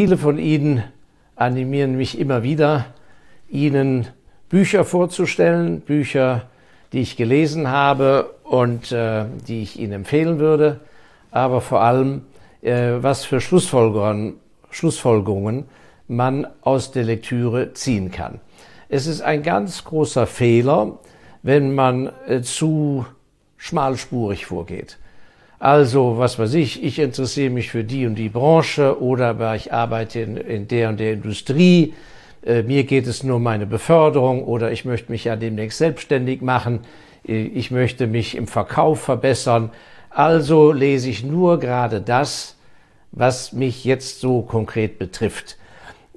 Viele von Ihnen animieren mich immer wieder, Ihnen Bücher vorzustellen, Bücher, die ich gelesen habe und äh, die ich Ihnen empfehlen würde, aber vor allem, äh, was für Schlussfolgerungen, Schlussfolgerungen man aus der Lektüre ziehen kann. Es ist ein ganz großer Fehler, wenn man äh, zu schmalspurig vorgeht. Also, was weiß ich, ich interessiere mich für die und die Branche oder ich arbeite in, in der und der Industrie, äh, mir geht es nur um meine Beförderung oder ich möchte mich ja demnächst selbstständig machen, äh, ich möchte mich im Verkauf verbessern. Also lese ich nur gerade das, was mich jetzt so konkret betrifft.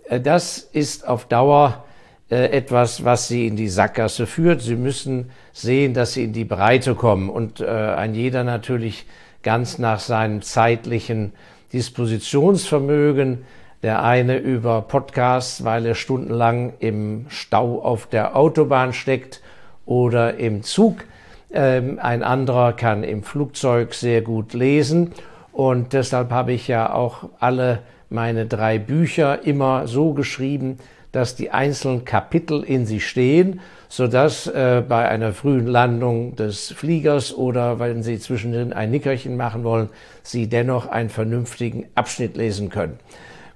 Äh, das ist auf Dauer äh, etwas, was sie in die Sackgasse führt. Sie müssen sehen, dass sie in die Breite kommen und ein jeder natürlich ganz nach seinem zeitlichen Dispositionsvermögen. Der eine über Podcasts, weil er stundenlang im Stau auf der Autobahn steckt oder im Zug. Ähm, ein anderer kann im Flugzeug sehr gut lesen. Und deshalb habe ich ja auch alle meine drei Bücher immer so geschrieben, dass die einzelnen Kapitel in sich stehen, so dass äh, bei einer frühen Landung des Fliegers oder wenn Sie zwischendrin ein Nickerchen machen wollen, Sie dennoch einen vernünftigen Abschnitt lesen können.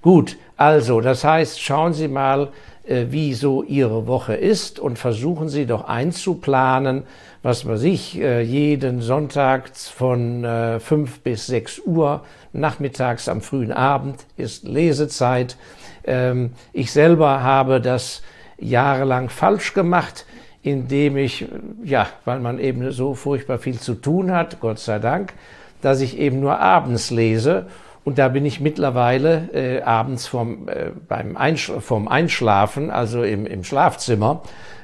Gut, also das heißt, schauen Sie mal, äh, wie so Ihre Woche ist und versuchen Sie doch einzuplanen, was weiß ich, äh, jeden Sonntag von äh, fünf bis sechs Uhr nachmittags am frühen Abend ist Lesezeit ich selber habe das jahrelang falsch gemacht, indem ich, ja, weil man eben so furchtbar viel zu tun hat, Gott sei Dank, dass ich eben nur abends lese. Und da bin ich mittlerweile äh, abends vom, äh, beim Einsch vom Einschlafen, also im, im Schlafzimmer.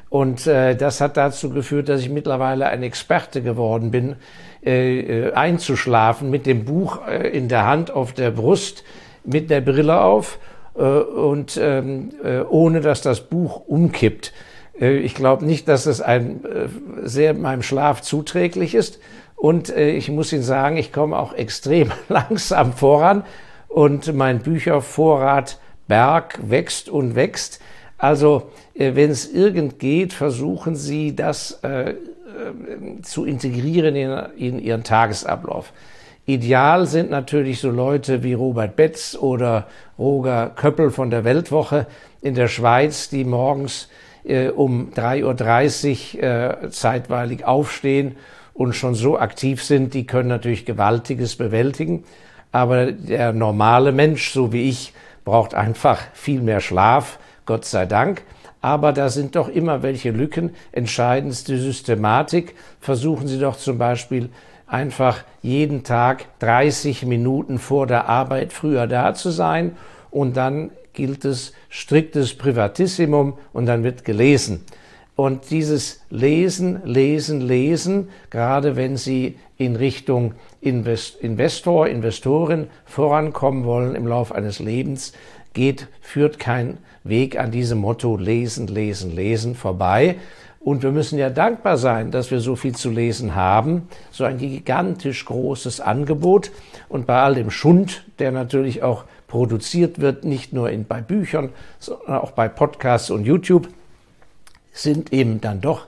Und äh, das hat dazu geführt, dass ich mittlerweile ein Experte geworden bin, äh, äh einzuschlafen mit dem Buch äh, in der Hand auf der Brust, mit der Brille auf und ähm, äh, ohne dass das Buch umkippt. Äh, ich glaube nicht, dass es ein, sehr meinem Schlaf zuträglich ist. Und ich muss Ihnen sagen, ich komme auch extrem langsam voran und mein Büchervorrat Berg wächst und wächst. Also, wenn es irgend geht, versuchen Sie das äh, zu integrieren in, in Ihren Tagesablauf. Ideal sind natürlich so Leute wie Robert Betz oder Roger Köppel von der Weltwoche in der Schweiz, die morgens äh, um 3.30 Uhr äh, zeitweilig aufstehen und schon so aktiv sind, die können natürlich Gewaltiges bewältigen. Aber der normale Mensch, so wie ich, braucht einfach viel mehr Schlaf, Gott sei Dank. Aber da sind doch immer welche Lücken. Entscheidendste Systematik. Versuchen Sie doch zum Beispiel einfach jeden Tag 30 Minuten vor der Arbeit früher da zu sein und dann gilt es striktes Privatissimum und dann wird gelesen. Und dieses Lesen, Lesen, Lesen, gerade wenn Sie in Richtung Invest Investor, Investorin vorankommen wollen im Laufe eines Lebens, geht, führt kein Weg an diesem Motto Lesen, Lesen, Lesen vorbei. Und wir müssen ja dankbar sein, dass wir so viel zu lesen haben, so ein gigantisch großes Angebot. Und bei all dem Schund, der natürlich auch produziert wird, nicht nur in, bei Büchern, sondern auch bei Podcasts und YouTube, sind eben dann doch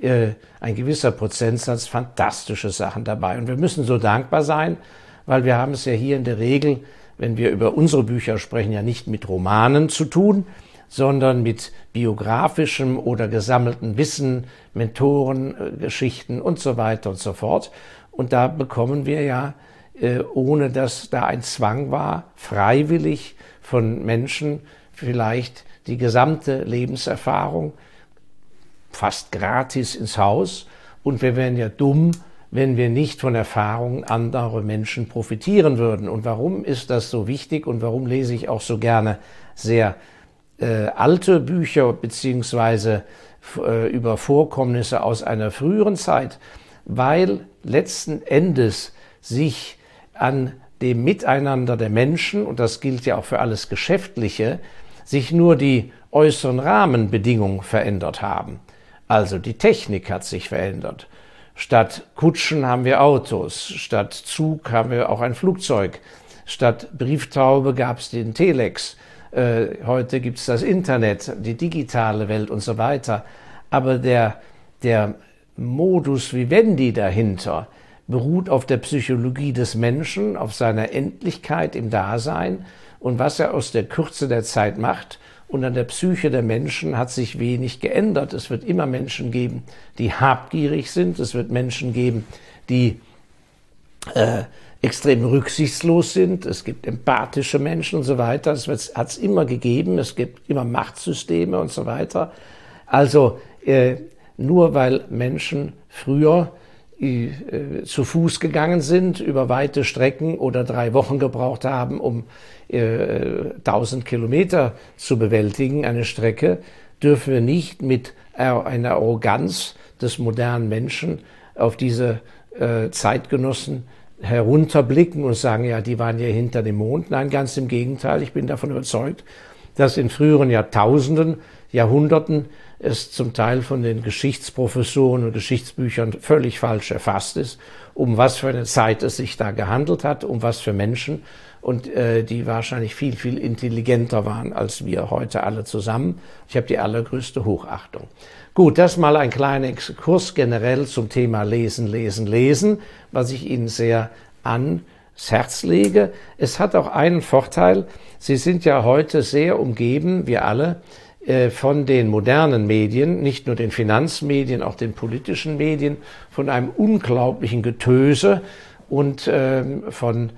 äh, ein gewisser Prozentsatz fantastische Sachen dabei. Und wir müssen so dankbar sein, weil wir haben es ja hier in der Regel, wenn wir über unsere Bücher sprechen, ja nicht mit Romanen zu tun, sondern mit biografischem oder gesammelten Wissen, Mentoren, Geschichten und so weiter und so fort. Und da bekommen wir ja, äh, ohne dass da ein Zwang war, freiwillig von Menschen vielleicht die gesamte Lebenserfahrung fast gratis ins Haus. Und wir wären ja dumm, wenn wir nicht von Erfahrungen anderer Menschen profitieren würden. Und warum ist das so wichtig und warum lese ich auch so gerne sehr äh, alte Bücher beziehungsweise äh, über Vorkommnisse aus einer früheren Zeit, weil letzten Endes sich an dem Miteinander der Menschen, und das gilt ja auch für alles Geschäftliche, sich nur die äußeren Rahmenbedingungen verändert haben. Also die Technik hat sich verändert. Statt Kutschen haben wir Autos, statt Zug haben wir auch ein Flugzeug. Statt Brieftaube gab es den Telex. Äh, heute gibt es das Internet, die digitale Welt und so weiter. Aber der, der Modus vivendi dahinter beruht auf der Psychologie des Menschen, auf seiner Endlichkeit im Dasein und was er aus der Kürze der Zeit macht. Und an der Psyche der Menschen hat sich wenig geändert. Es wird immer Menschen geben, die habgierig sind. Es wird Menschen geben, die äh, extrem rücksichtslos sind. Es gibt empathische Menschen und so weiter. Es hat es immer gegeben. Es gibt immer Machtsysteme und so weiter. Also äh, nur weil Menschen früher äh, zu Fuß gegangen sind, über weite Strecken oder drei Wochen gebraucht haben, um äh, 1000 Kilometer zu bewältigen, eine Strecke, dürfen wir nicht mit einer Arroganz des modernen Menschen auf diese äh, Zeitgenossen herunterblicken und sagen, ja, die waren ja hinter dem Mond. Nein, ganz im Gegenteil. Ich bin davon überzeugt, dass in früheren Jahrtausenden, Jahrhunderten es zum Teil von den Geschichtsprofessoren und Geschichtsbüchern völlig falsch erfasst ist, um was für eine Zeit es sich da gehandelt hat, um was für Menschen und äh, die wahrscheinlich viel, viel intelligenter waren als wir heute alle zusammen. Ich habe die allergrößte Hochachtung. Gut, das mal ein kleiner Exkurs generell zum Thema Lesen, Lesen, Lesen, was ich Ihnen sehr ans Herz lege. Es hat auch einen Vorteil. Sie sind ja heute sehr umgeben, wir alle, von den modernen Medien, nicht nur den Finanzmedien, auch den politischen Medien, von einem unglaublichen Getöse und ähm, von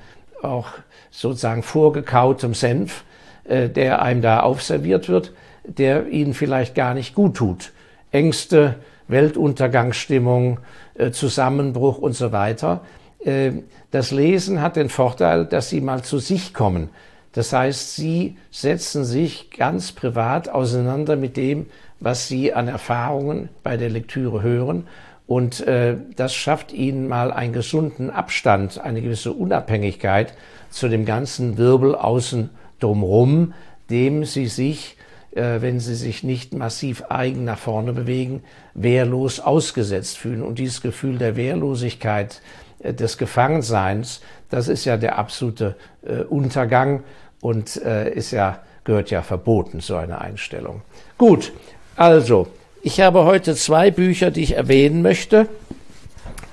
auch sozusagen vorgekautem Senf, äh, der einem da aufserviert wird, der ihnen vielleicht gar nicht gut tut. Ängste, Weltuntergangsstimmung, äh, Zusammenbruch und so weiter. Äh, das Lesen hat den Vorteil, dass Sie mal zu sich kommen. Das heißt, Sie setzen sich ganz privat auseinander mit dem, was Sie an Erfahrungen bei der Lektüre hören. Und äh, das schafft Ihnen mal einen gesunden Abstand, eine gewisse Unabhängigkeit zu dem ganzen Wirbel außen drumherum, dem Sie sich äh, wenn sie sich nicht massiv eigen nach vorne bewegen, wehrlos ausgesetzt fühlen. Und dieses Gefühl der Wehrlosigkeit, äh, des Gefangenseins, das ist ja der absolute äh, Untergang und ist ja, gehört ja verboten, so eine Einstellung. Gut, also, ich habe heute zwei Bücher, die ich erwähnen möchte.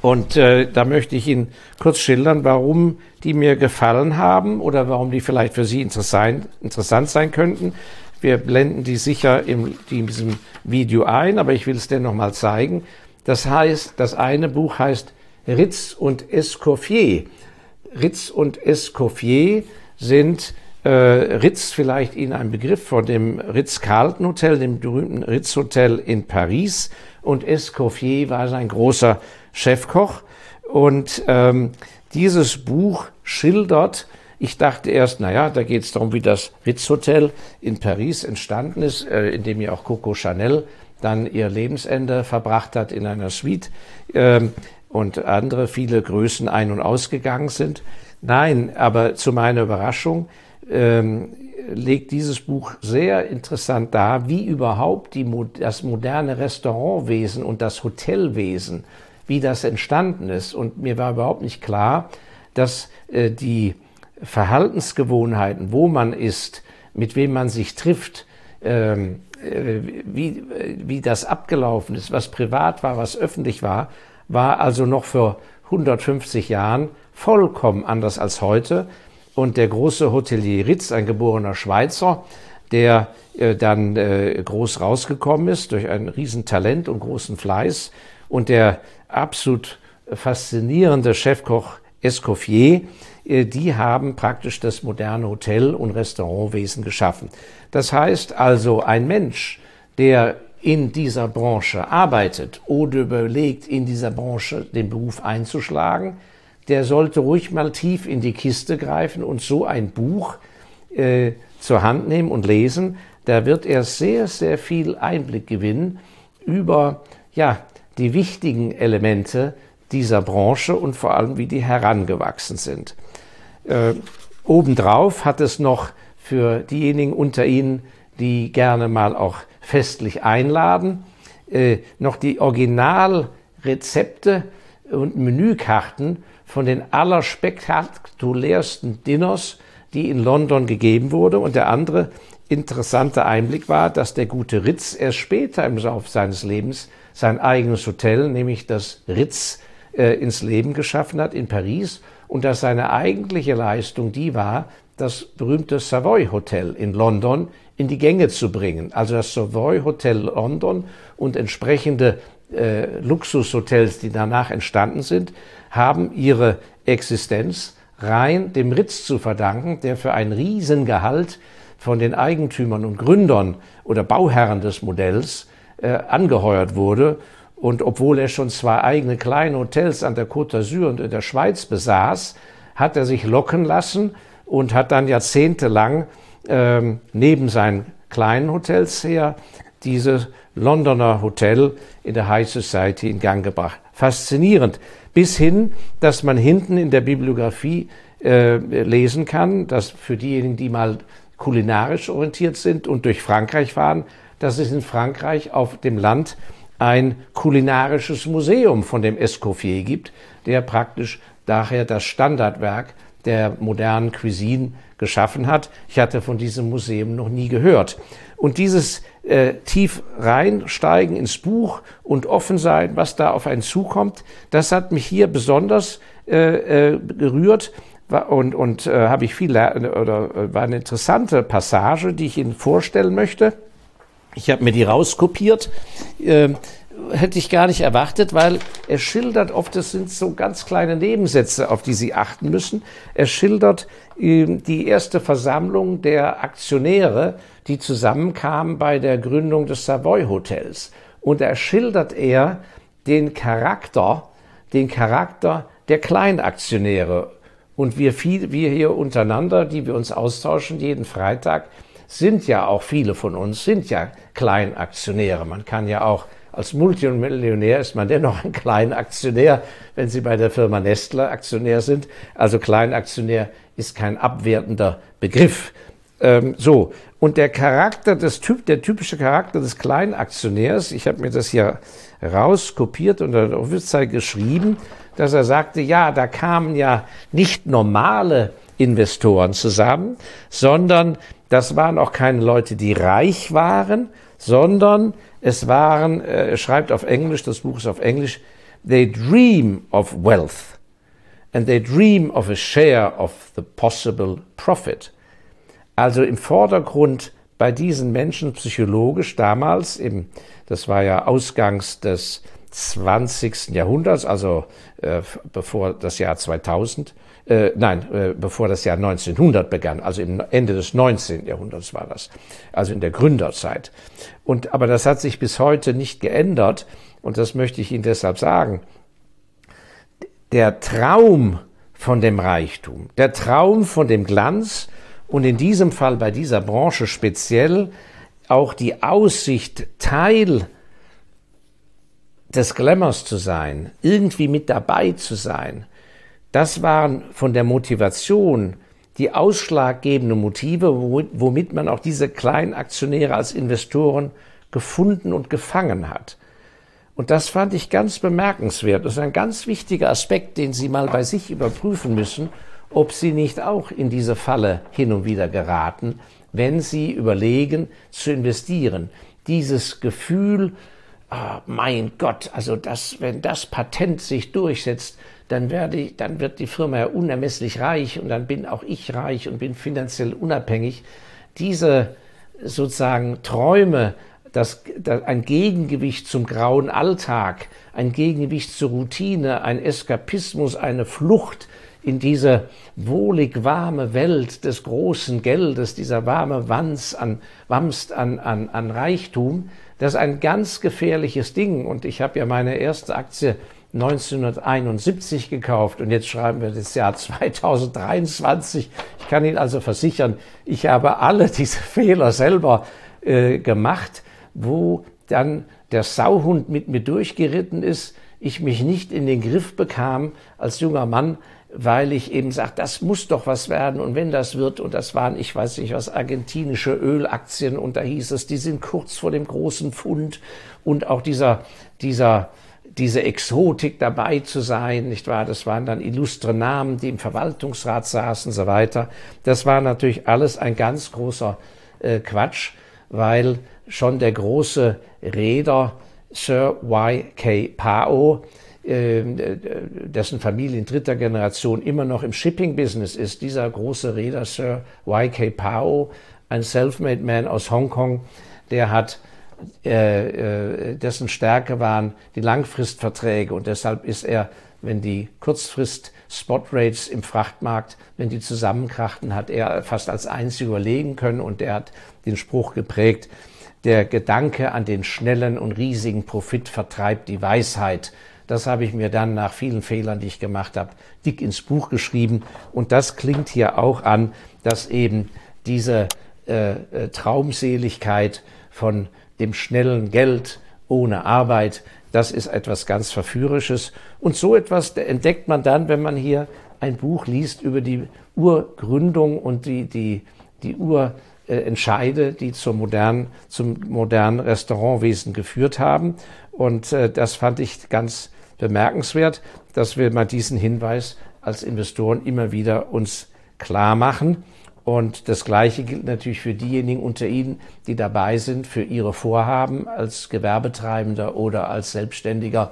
Und äh, da möchte ich Ihnen kurz schildern, warum die mir gefallen haben oder warum die vielleicht für Sie interessant, interessant sein könnten. Wir blenden die sicher in diesem Video ein, aber ich will es dennoch mal zeigen. Das heißt, das eine Buch heißt Ritz und Escoffier. Ritz und Escoffier sind äh, Ritz vielleicht Ihnen ein Begriff von dem Ritz-Carlton Hotel, dem berühmten Ritz Hotel in Paris. Und Escoffier war sein großer Chefkoch. Und ähm, dieses Buch schildert ich dachte erst, naja, da geht es darum, wie das Ritz Hotel in Paris entstanden ist, äh, in dem ja auch Coco Chanel dann ihr Lebensende verbracht hat in einer Suite ähm, und andere viele Größen ein- und ausgegangen sind. Nein, aber zu meiner Überraschung ähm, legt dieses Buch sehr interessant dar, wie überhaupt die, das moderne Restaurantwesen und das Hotelwesen, wie das entstanden ist. Und mir war überhaupt nicht klar, dass äh, die Verhaltensgewohnheiten, wo man ist, mit wem man sich trifft, ähm, äh, wie, wie das abgelaufen ist, was privat war, was öffentlich war, war also noch vor 150 Jahren vollkommen anders als heute. Und der große Hotelier Ritz, ein geborener Schweizer, der äh, dann äh, groß rausgekommen ist durch ein Riesentalent und großen Fleiß und der absolut faszinierende Chefkoch Escoffier, äh, die haben praktisch das moderne Hotel- und Restaurantwesen geschaffen. Das heißt also, ein Mensch, der in dieser Branche arbeitet oder überlegt, in dieser Branche den Beruf einzuschlagen, der sollte ruhig mal tief in die Kiste greifen und so ein Buch äh, zur Hand nehmen und lesen. Da wird er sehr, sehr viel Einblick gewinnen über ja, die wichtigen Elemente dieser Branche und vor allem, wie die herangewachsen sind. Äh, obendrauf hat es noch für diejenigen unter Ihnen, die gerne mal auch festlich einladen, äh, noch die Originalrezepte und Menükarten von den allerspektakulärsten Dinners, die in London gegeben wurde. Und der andere interessante Einblick war, dass der gute Ritz erst später im Laufe seines Lebens sein eigenes Hotel, nämlich das Ritz, äh, ins Leben geschaffen hat in Paris und dass seine eigentliche Leistung die war, das berühmte Savoy Hotel in London in die Gänge zu bringen. Also das Savoy Hotel London und entsprechende äh, Luxushotels, die danach entstanden sind, haben ihre Existenz rein dem Ritz zu verdanken, der für ein Riesengehalt von den Eigentümern und Gründern oder Bauherren des Modells äh, angeheuert wurde. Und obwohl er schon zwei eigene kleine Hotels an der Côte d'Azur und in der Schweiz besaß, hat er sich locken lassen und hat dann jahrzehntelang ähm, neben seinen kleinen Hotels her dieses Londoner Hotel in der High Society in Gang gebracht. Faszinierend. Bis hin, dass man hinten in der Bibliografie äh, lesen kann, dass für diejenigen, die mal kulinarisch orientiert sind und durch Frankreich fahren, dass es in Frankreich auf dem Land ein kulinarisches Museum von dem Escoffier gibt, der praktisch daher das Standardwerk der modernen Cuisine geschaffen hat. Ich hatte von diesem Museum noch nie gehört. Und dieses äh, tief reinsteigen ins Buch und offen sein, was da auf einen zukommt, das hat mich hier besonders äh, äh, gerührt und, und äh, habe ich viel oder äh, war eine interessante Passage, die ich Ihnen vorstellen möchte. Ich habe mir die rauskopiert. Äh, hätte ich gar nicht erwartet, weil er schildert oft, das sind so ganz kleine Nebensätze, auf die Sie achten müssen. Er schildert äh, die erste Versammlung der Aktionäre, die zusammenkamen bei der Gründung des Savoy Hotels. Und da schildert er den Charakter, den Charakter der Kleinaktionäre. Und wir, viel, wir hier untereinander, die wir uns austauschen jeden Freitag, sind ja auch viele von uns, sind ja Kleinaktionäre. Man kann ja auch als Multimillionär ist man dennoch ein Kleinaktionär, wenn Sie bei der Firma Nestle Aktionär sind. Also Kleinaktionär ist kein abwertender Begriff. Ähm, so. Und der Charakter des Typ, der typische Charakter des Kleinaktionärs, ich habe mir das hier rauskopiert und an der Office geschrieben, dass er sagte, ja, da kamen ja nicht normale Investoren zusammen, sondern das waren auch keine Leute, die reich waren, sondern es waren, äh, er schreibt auf Englisch, das Buch ist auf Englisch, they dream of wealth and they dream of a share of the possible profit. Also im Vordergrund bei diesen Menschen psychologisch damals, im, das war ja ausgangs des 20. Jahrhunderts, also äh, bevor das Jahr 2000, äh, nein, äh, bevor das Jahr 1900 begann, also im Ende des 19. Jahrhunderts war das, also in der Gründerzeit. Und, aber das hat sich bis heute nicht geändert und das möchte ich Ihnen deshalb sagen. Der Traum von dem Reichtum, der Traum von dem Glanz und in diesem Fall bei dieser Branche speziell auch die Aussicht, Teil des Glamours zu sein, irgendwie mit dabei zu sein, das waren von der Motivation die ausschlaggebenden Motive, womit man auch diese kleinen Aktionäre als Investoren gefunden und gefangen hat. Und das fand ich ganz bemerkenswert. Das ist ein ganz wichtiger Aspekt, den Sie mal bei sich überprüfen müssen, ob Sie nicht auch in diese Falle hin und wieder geraten, wenn Sie überlegen zu investieren. Dieses Gefühl, oh mein Gott, also das, wenn das Patent sich durchsetzt, dann werde ich, dann wird die Firma ja unermesslich reich und dann bin auch ich reich und bin finanziell unabhängig. Diese sozusagen Träume, das, das, ein Gegengewicht zum grauen Alltag, ein Gegengewicht zur Routine, ein Eskapismus, eine Flucht in diese wohlig warme Welt des großen Geldes, dieser warme Wanz an, Wamst an, an, an Reichtum, das ist ein ganz gefährliches Ding. Und ich habe ja meine erste Aktie 1971 gekauft und jetzt schreiben wir das Jahr 2023. Ich kann Ihnen also versichern, ich habe alle diese Fehler selber äh, gemacht, wo dann der Sauhund mit mir durchgeritten ist, ich mich nicht in den Griff bekam als junger Mann, weil ich eben sage, das muss doch was werden und wenn das wird, und das waren, ich weiß nicht was, argentinische Ölaktien und da hieß es, die sind kurz vor dem großen Fund und auch dieser, dieser diese Exotik dabei zu sein, nicht wahr? Das waren dann illustre Namen, die im Verwaltungsrat saßen und so weiter. Das war natürlich alles ein ganz großer äh, Quatsch, weil schon der große Reeder Sir Y.K. Pao, dessen Familie in dritter Generation immer noch im Shipping-Business ist, dieser große Reeder Sir Y.K. Pao, ein Self-Made Man aus Hongkong, der hat äh, äh, dessen Stärke waren die Langfristverträge und deshalb ist er, wenn die Kurzfrist-Spot-Rates im Frachtmarkt, wenn die zusammenkrachten, hat er fast als einziger überlegen können und er hat den Spruch geprägt, der Gedanke an den schnellen und riesigen Profit vertreibt die Weisheit. Das habe ich mir dann nach vielen Fehlern, die ich gemacht habe, dick ins Buch geschrieben. Und das klingt hier auch an, dass eben diese äh, äh Traumseligkeit von dem schnellen Geld ohne Arbeit, das ist etwas ganz Verführerisches. Und so etwas entdeckt man dann, wenn man hier ein Buch liest über die Urgründung und die, die, die Urentscheide, die zum modernen, zum modernen Restaurantwesen geführt haben. Und äh, das fand ich ganz bemerkenswert, dass wir mal diesen Hinweis als Investoren immer wieder uns klar machen. Und das Gleiche gilt natürlich für diejenigen unter Ihnen, die dabei sind, für ihre Vorhaben als Gewerbetreibender oder als Selbstständiger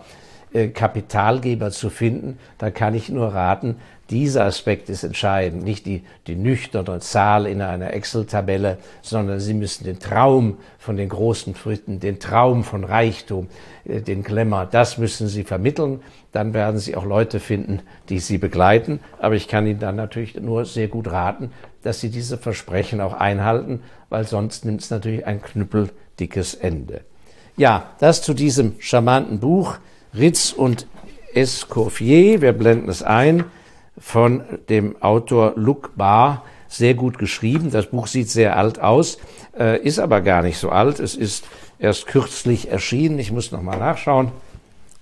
äh, Kapitalgeber zu finden. Da kann ich nur raten, dieser Aspekt ist entscheidend, nicht die, die nüchterne Zahl in einer Excel-Tabelle, sondern Sie müssen den Traum von den großen Fritten, den Traum von Reichtum, äh, den Glamour, das müssen Sie vermitteln. Dann werden Sie auch Leute finden, die Sie begleiten. Aber ich kann Ihnen dann natürlich nur sehr gut raten, dass Sie diese Versprechen auch einhalten, weil sonst nimmt es natürlich ein knüppeldickes Ende. Ja, das zu diesem charmanten Buch Ritz und Escoffier. Wir blenden es ein von dem Autor Luc Barr sehr gut geschrieben. Das Buch sieht sehr alt aus, äh, ist aber gar nicht so alt. Es ist erst kürzlich erschienen. Ich muss noch mal nachschauen.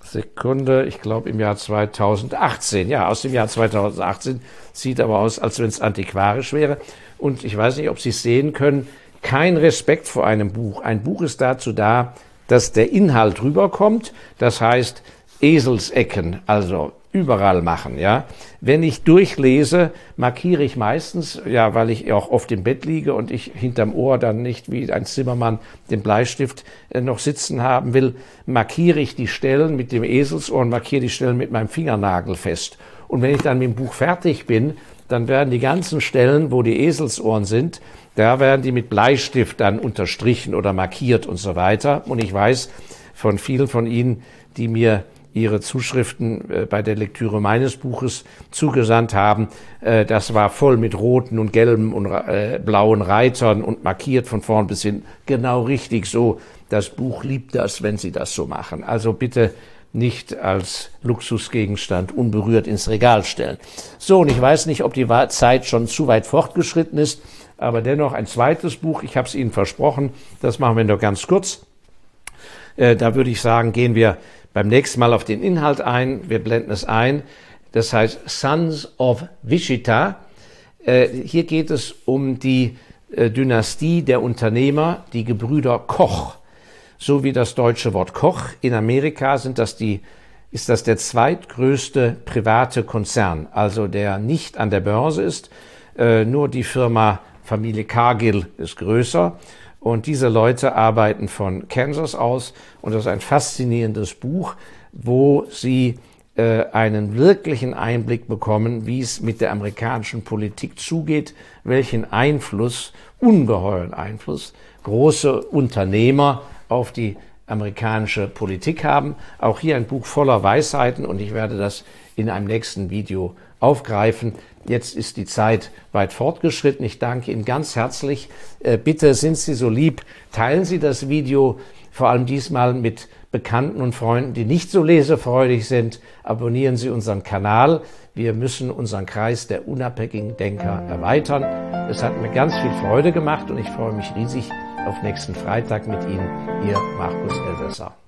Sekunde, ich glaube im Jahr 2018. Ja, aus dem Jahr 2018 sieht aber aus, als wenn es antiquarisch wäre. Und ich weiß nicht, ob Sie es sehen können. Kein Respekt vor einem Buch. Ein Buch ist dazu da, dass der Inhalt rüberkommt. Das heißt, Eselsecken, also überall machen, ja. Wenn ich durchlese, markiere ich meistens, ja, weil ich auch oft im Bett liege und ich hinterm Ohr dann nicht wie ein Zimmermann den Bleistift äh, noch sitzen haben will, markiere ich die Stellen mit dem Eselsohr und markiere die Stellen mit meinem Fingernagel fest. Und wenn ich dann mit dem Buch fertig bin, dann werden die ganzen Stellen, wo die Eselsohren sind, da werden die mit Bleistift dann unterstrichen oder markiert und so weiter. Und ich weiß von vielen von Ihnen, die mir ihre Zuschriften äh, bei der Lektüre meines Buches zugesandt haben. Äh, das war voll mit roten und gelben und äh, blauen Reitern und markiert von vorn bis hin. Genau richtig so. Das Buch liebt das, wenn Sie das so machen. Also bitte nicht als Luxusgegenstand unberührt ins Regal stellen. So, und ich weiß nicht, ob die Zeit schon zu weit fortgeschritten ist, aber dennoch ein zweites Buch. Ich habe es Ihnen versprochen. Das machen wir nur ganz kurz. Da würde ich sagen, gehen wir beim nächsten Mal auf den Inhalt ein. Wir blenden es ein. Das heißt Sons of Wichita. Äh, hier geht es um die äh, Dynastie der Unternehmer, die Gebrüder Koch. So wie das deutsche Wort Koch. In Amerika sind das die, ist das der zweitgrößte private Konzern, also der nicht an der Börse ist. Äh, nur die Firma Familie Cargill ist größer. Und diese Leute arbeiten von Kansas aus und das ist ein faszinierendes Buch, wo sie äh, einen wirklichen Einblick bekommen, wie es mit der amerikanischen Politik zugeht, welchen Einfluss, ungeheuren Einfluss, große Unternehmer auf die amerikanische Politik haben. Auch hier ein Buch voller Weisheiten und ich werde das in einem nächsten Video aufgreifen. Jetzt ist die Zeit weit fortgeschritten. Ich danke Ihnen ganz herzlich. Äh, bitte sind Sie so lieb, teilen Sie das Video vor allem diesmal mit Bekannten und Freunden, die nicht so lesefreudig sind. Abonnieren Sie unseren Kanal. Wir müssen unseren Kreis der unabhängigen Denker erweitern. Es hat mir ganz viel Freude gemacht und ich freue mich riesig auf nächsten Freitag mit Ihnen, Ihr Markus Elsässer.